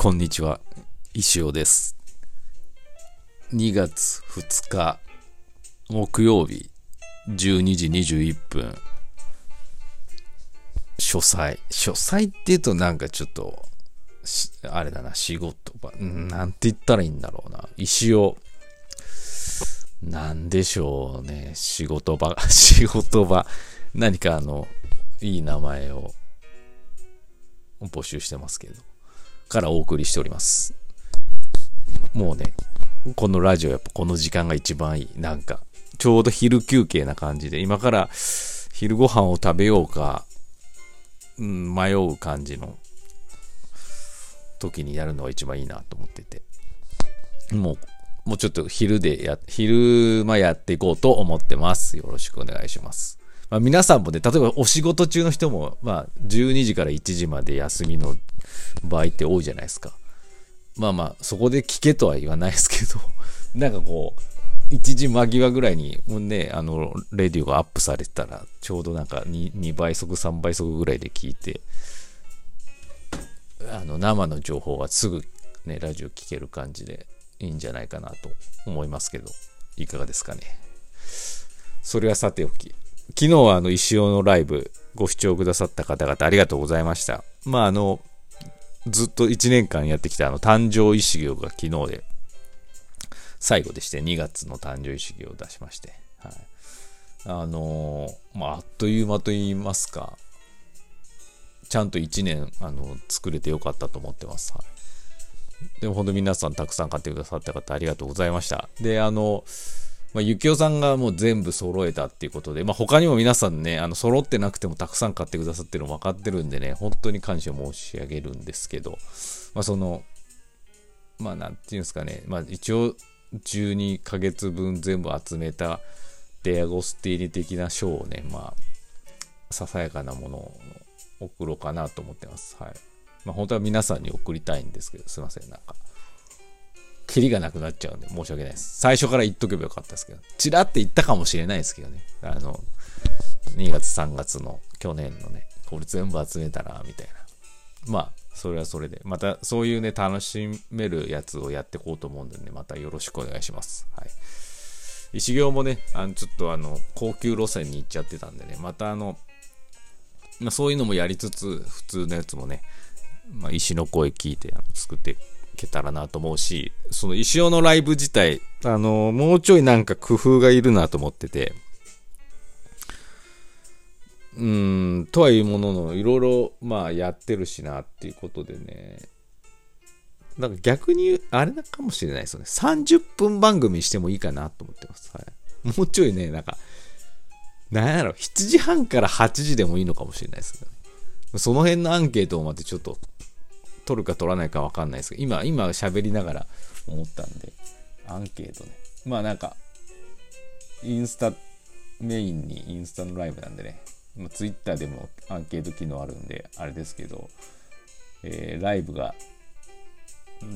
こんにちは、石尾です。2月2日、木曜日、12時21分、書斎。書斎って言うとなんかちょっと、あれだな、仕事場。なんて言ったらいいんだろうな。石尾。なんでしょうね。仕事場、仕事場。何かあの、いい名前を募集してますけど。からお送りしております。もうね、このラジオやっぱこの時間が一番いい。なんか、ちょうど昼休憩な感じで、今から昼ご飯を食べようか、うん、迷う感じの時にやるのが一番いいなと思ってて。もう、もうちょっと昼でや、昼間やっていこうと思ってます。よろしくお願いします。まあ、皆さんもね、例えばお仕事中の人も、まあ、12時から1時まで休みの場合って多いじゃないですか。まあまあ、そこで聞けとは言わないですけど、なんかこう、1時間際ぐらいに、もうね、あの、レディオがアップされてたら、ちょうどなんか 2, 2倍速、3倍速ぐらいで聞いて、あの、生の情報はすぐね、ラジオ聞ける感じでいいんじゃないかなと思いますけど、いかがですかね。それはさておき、昨日はあの石尾のライブご視聴くださった方々ありがとうございました。まああの、ずっと1年間やってきたあの誕生石行が昨日で最後でして2月の誕生石行を出しまして、はい。あのまああっという間と言いますか、ちゃんと1年あの作れてよかったと思ってます。はい。でも本当皆さんたくさん買ってくださった方ありがとうございました。で、あの、まあ、ゆきおさんがもう全部揃えたっていうことで、まあ、他にも皆さんね、あの、揃ってなくてもたくさん買ってくださってるの分かってるんでね、本当に感謝申し上げるんですけど、まあ、その、まあ、なんていうんですかね、まあ、一応、12ヶ月分全部集めたデアゴスティーニ的な賞をね、まあ、ささやかなものを送ろうかなと思ってます。はい。まあ、本当は皆さんに送りたいんですけど、すいません、なんか。キリがなくなっちゃうんで申し訳ないです。最初から言っとけばよかったですけど、チラって言ったかもしれないですけどね。あの、2月3月の去年のね、これ全部集めたな、みたいな。まあ、それはそれで。また、そういうね、楽しめるやつをやっていこうと思うんでね、またよろしくお願いします。はい。石行もね、あの、ちょっとあの、高級路線に行っちゃってたんでね、またあの、まあそういうのもやりつつ、普通のやつもね、まあ、石の声聞いてあの作ってけたらなと思うし、その石尾のライブ自体、あの、もうちょいなんか工夫がいるなと思ってて、うん、とはいうものの、いろいろ、まあ、やってるしなっていうことでね、なんか逆に、あれなかもしれないですよね。30分番組してもいいかなと思ってます。はい。もうちょいね、なんか、なんやろ、7時半から8時でもいいのかもしれないですけどね。その辺のアンケートをまたちょっと取るか取らないか分かんないですけど、今、今喋りながら思ったんで、アンケートね。まあなんか、インスタメインにインスタのライブなんでね、まあ、ツイッターでもアンケート機能あるんで、あれですけど、えーライブが、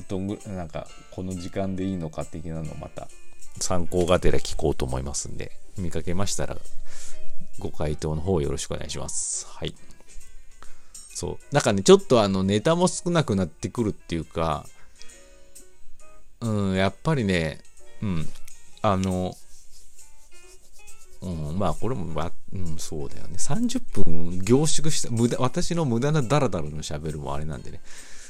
どんぐらいなんか、この時間でいいのか的なのをまた参考がてら聞こうと思いますんで、見かけましたら、ご回答の方よろしくお願いします。はい。そう。なんかね、ちょっとあの、ネタも少なくなってくるっていうか、うん、やっぱりね、うん、あの、うん、まあ、これも、ま、うん、そうだよね。30分凝縮した、無駄、私の無駄なダラダラの喋るもあれなんでね、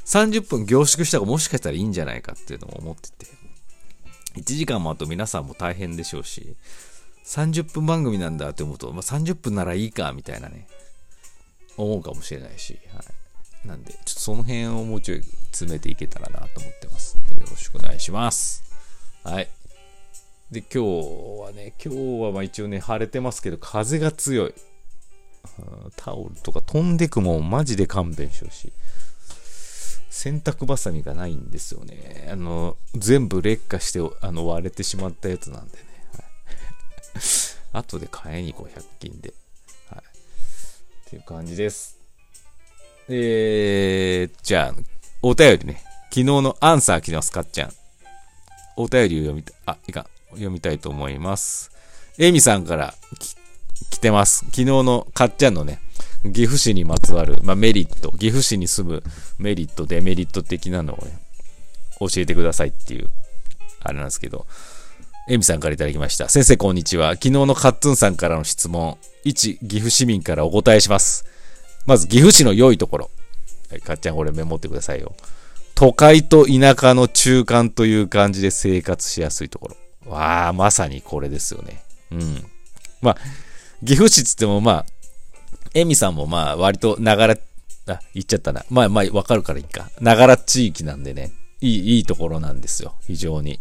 30分凝縮した方がもしかしたらいいんじゃないかっていうのも思ってて、1時間もあと皆さんも大変でしょうし、30分番組なんだって思うと、まあ、30分ならいいか、みたいなね、思うかもしれないし、はい。なんで、ちょっとその辺をもうちょい詰めていけたらなと思ってますんで、よろしくお願いします。はい。で、今日はね、今日はまあ一応ね、晴れてますけど、風が強い。タオルとか飛んでくもん、マジで勘弁してほしい。洗濯バサミがないんですよね。あの、全部劣化して、あの、割れてしまったやつなんでね。はい、後で買いに行こう、100均で。ていう感じです。えー、じゃあ、お便りね。昨日のアンサー来てます、かっちゃん。お便りを読み、あ、いかん。読みたいと思います。エミさんから来てます。昨日のかっちゃんのね、岐阜市にまつわる、まあ、メリット、岐阜市に住むメリット、デメリット的なのをね、教えてくださいっていう、あれなんですけど、エミさんからいただきました。先生、こんにちは。昨日のカッツンさんからの質問、一岐阜市民からお答えします。まず、岐阜市の良いところ。はい、かっちゃん、これメモってくださいよ。都会と田舎の中間という感じで生活しやすいところ。わあ、まさにこれですよね。うん。まあ、岐阜市っつってもまあ、エミさんもまあ、割とながら、あ、言っちゃったな。まあまあ、わかるからいいか。ながら地域なんでね。いい、いいところなんですよ。非常に。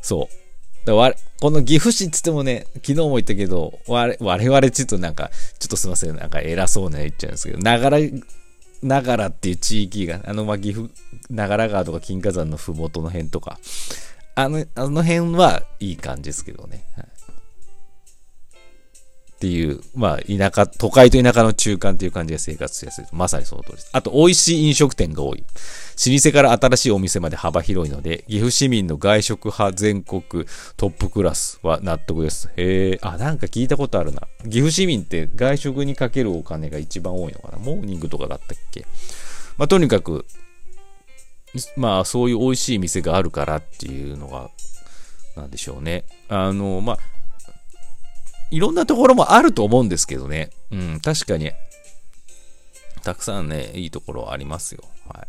そう。だこの岐阜市っつってもね、昨日も言ったけど、我々ちょっとなんか、ちょっとすいません、なんか偉そうな言っちゃうんですけど、ながら、ながらっていう地域が、あの、ま岐阜、長良川とか金華山のふもとの辺とか、あの、あの辺はいい感じですけどね。はいっていう、まあ、田舎、都会と田舎の中間っていう感じで生活しやすい。まさにその通りです。あと、美味しい飲食店が多い。老舗から新しいお店まで幅広いので、岐阜市民の外食派全国トップクラスは納得です。へえ、あ、なんか聞いたことあるな。岐阜市民って外食にかけるお金が一番多いのかな。モーニングとかだったっけ？まあ、とにかく、まあ、そういう美味しい店があるからっていうのが、なんでしょうね。あの、まあ、いろんなところもあると思うんですけどね。うん、確かに、たくさんね、いいところありますよ。はい。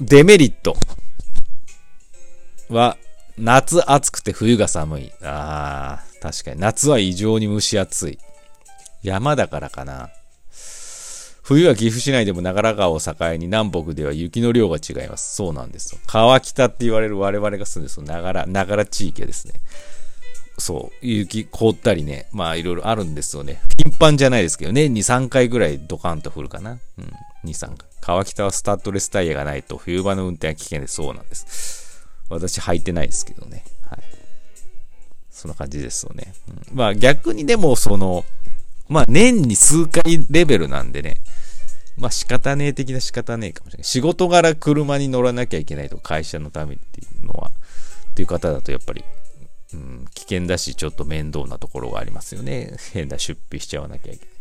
デメリットは、夏暑くて冬が寒い。ああ、確かに。夏は異常に蒸し暑い。山だからかな。冬は岐阜市内でも長良川を境に南北では雪の量が違います。そうなんですよ。川北って言われる我々が住んでるその長良、長良地域ですね。そう、雪凍ったりね、まあいろいろあるんですよね。頻繁じゃないですけど、年に3回ぐらいドカンと降るかな。うん、2、3回。川北はスタッドレスタイヤがないと冬場の運転は危険でそうなんです。私履いてないですけどね。はい。そんな感じですよね。うん、まあ逆にでもその、まあ年に数回レベルなんでね、まあ仕方ねえ的な仕方ねえかもしれない。仕事柄車に乗らなきゃいけないと会社のためっていうのは、っていう方だとやっぱりうん、危険だし、ちょっと面倒なところがありますよね。変な出費しちゃわなきゃいけない。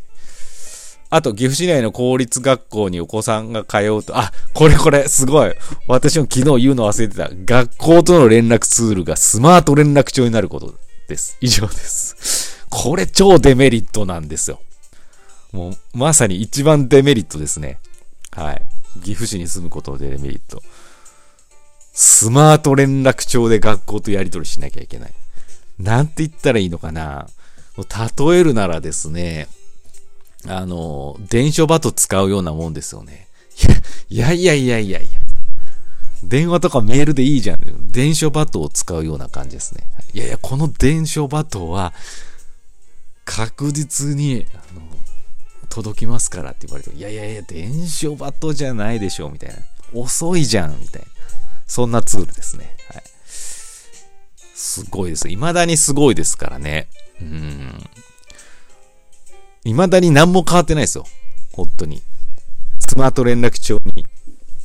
あと、岐阜市内の公立学校にお子さんが通うと、あ、これこれ、すごい。私も昨日言うの忘れてた。学校との連絡ツールがスマート連絡帳になることです。以上です。これ超デメリットなんですよ。もう、まさに一番デメリットですね。はい。岐阜市に住むことでデメリット。スマート連絡帳で学校とやり取りしなきゃいけない。なんて言ったらいいのかな。例えるならですね、あの、電書バト使うようなもんですよね。いやいやいやいやいや。電話とかメールでいいじゃん。電書バトを使うような感じですね。いやいや、この電書バトは、確実に、あの、届きますからって言われて、いやいやいや、電書バトじゃないでしょ、みたいな。遅いじゃん、みたいな。そんなツールですね。はい。すごいです。未だにすごいですからね。うん。未だに何も変わってないですよ。本当に。スマート連絡帳に、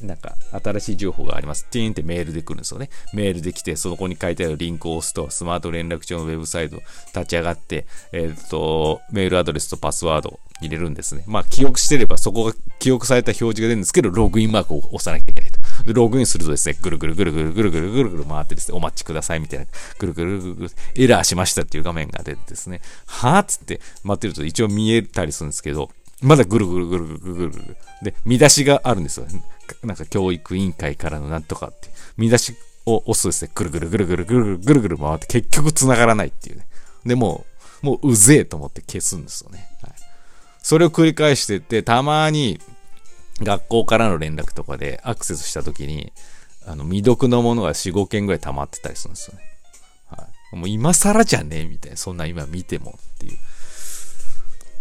なんか、新しい情報があります。ティーンってメールで来るんですよね。メールで来て、そこに書いてあるリンクを押すと、スマート連絡帳のウェブサイト立ち上がって、えっ、と、メールアドレスとパスワード入れるんですね。まあ、記憶してればそこが記憶された表示が出るんですけど、ログインマークを押さなきゃいけないと。で、ログインするとですね、ぐるぐるぐるぐるぐるぐるぐるぐる回ってですね、お待ちくださいみたいな、ぐるぐるぐるぐる、エラーしましたっていう画面が出てですね、はぁつって待ってると一応見えたりするんですけど、まだぐるぐるぐるぐるぐるぐる。で、見出しがあるんですよ。なんか教育委員会からのなんとかって。見出しを押すとですね、ぐるぐるぐるぐるぐるぐるぐるぐる回って結局繋がらないっていうね。で、もう、もううぜえと思って消すんですよね。はい。それを繰り返してて、たまに学校からの連絡とかでアクセスしたときに、あの、未読のものが4、5件ぐらい溜まってたりするんですよね。はい。もう今更じゃねえみたいな。そんな今見てもっていう。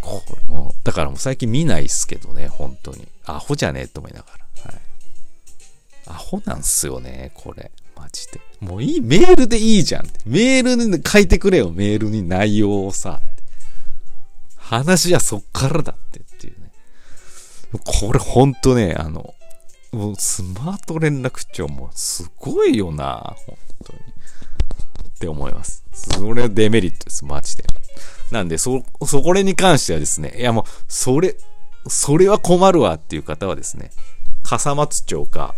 これもだからもう最近見ないっすけどね、本当に。アホじゃねえと思いながら。はい。アホなんすよね、これ。マジで。もういい、メールでいいじゃん。メールに書いてくれよ、メールに内容をさ。話はそっからだって。これほんとね、あの、スマート連絡帳もすごいよな、本当に。って思います。それはデメリットです、マジで。なんで、そ、そこれに関してはですね、いやもう、それ、それは困るわっていう方はですね、笠松町か、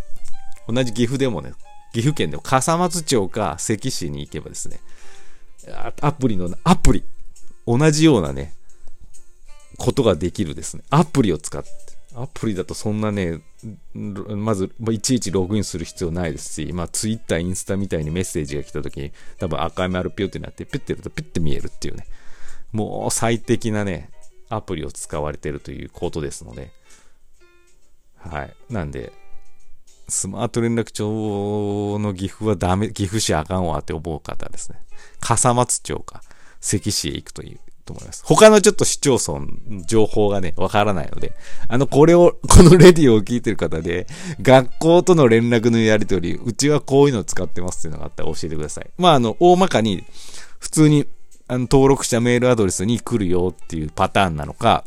同じ岐阜でもね、岐阜県でも笠松町か関市に行けばですね、アプリの、アプリ、同じようなね、ことができるですね。アプリを使って。アプリだとそんなね、まず、いちいちログインする必要ないですし、まあ、ツイッター、インスタみたいにメッセージが来た時に、多分赤い丸ピュってなって、ピュってやるとピュって見えるっていうね。もう最適なね、アプリを使われてるということですので、はい。なんで、スマート連絡帳の岐阜はダメ、岐阜市あかんわって思う方ですね、笠松町か関市へ行くというと思います。他のちょっと市町村、情報がね、わからないので、あの、これを、このレディを聞いてる方で、学校との連絡のやりとり、うちはこういうのを使ってますっていうのがあったら教えてください。まあ、あの、大まかに、普通に、あの、登録したメールアドレスに来るよっていうパターンなのか、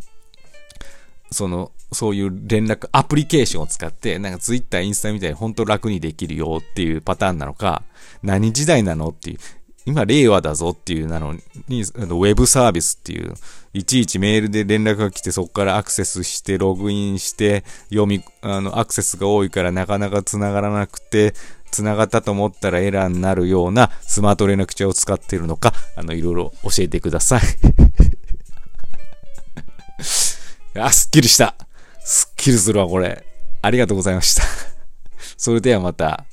その、そういう連絡、アプリケーションを使って、なんかツイッター、インスタみたいに本当楽にできるよっていうパターンなのか、何時代なのっていう、今令和だぞっていうなのに、あのウェブサービスっていう、いちいちメールで連絡が来てそこからアクセスしてログインして読み、あの、アクセスが多いからなかなか繋がらなくて、繋がったと思ったらエラーになるようなスマート連絡帳を使ってるのか、あの、いろいろ教えてください。あ、すっきりした。すっきりするわ、これ。ありがとうございました。それではまた。